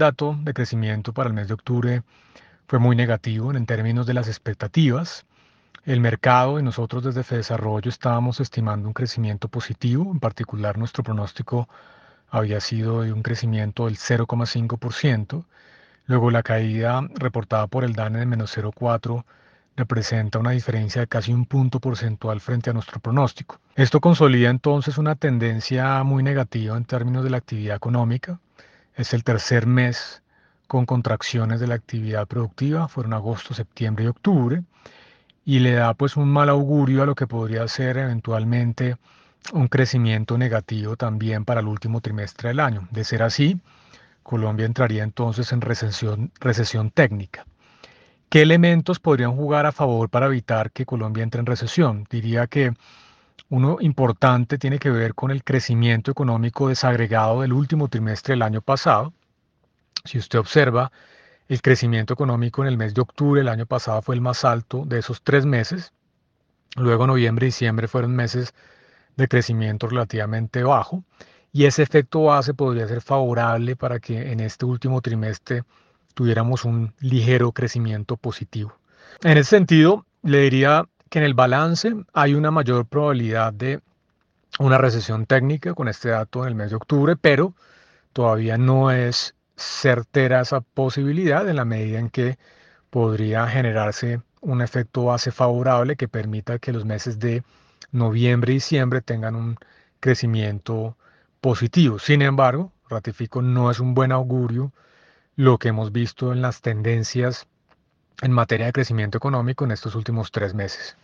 dato de crecimiento para el mes de octubre fue muy negativo en términos de las expectativas. El mercado y nosotros desde FEDesarrollo estábamos estimando un crecimiento positivo, en particular nuestro pronóstico había sido de un crecimiento del 0,5%. Luego la caída reportada por el DANE de menos 0,4 representa una diferencia de casi un punto porcentual frente a nuestro pronóstico. Esto consolida entonces una tendencia muy negativa en términos de la actividad económica. Es el tercer mes con contracciones de la actividad productiva, fueron agosto, septiembre y octubre, y le da pues un mal augurio a lo que podría ser eventualmente un crecimiento negativo también para el último trimestre del año. De ser así, Colombia entraría entonces en recesión, recesión técnica. ¿Qué elementos podrían jugar a favor para evitar que Colombia entre en recesión? Diría que uno importante tiene que ver con el crecimiento económico desagregado del último trimestre del año pasado. Si usted observa, el crecimiento económico en el mes de octubre del año pasado fue el más alto de esos tres meses. Luego noviembre y diciembre fueron meses de crecimiento relativamente bajo y ese efecto base podría ser favorable para que en este último trimestre tuviéramos un ligero crecimiento positivo. En ese sentido, le diría que en el balance hay una mayor probabilidad de una recesión técnica con este dato en el mes de octubre, pero todavía no es certera esa posibilidad en la medida en que podría generarse un efecto base favorable que permita que los meses de noviembre y diciembre tengan un crecimiento positivo. Sin embargo, ratifico, no es un buen augurio lo que hemos visto en las tendencias en materia de crecimiento económico en estos últimos tres meses.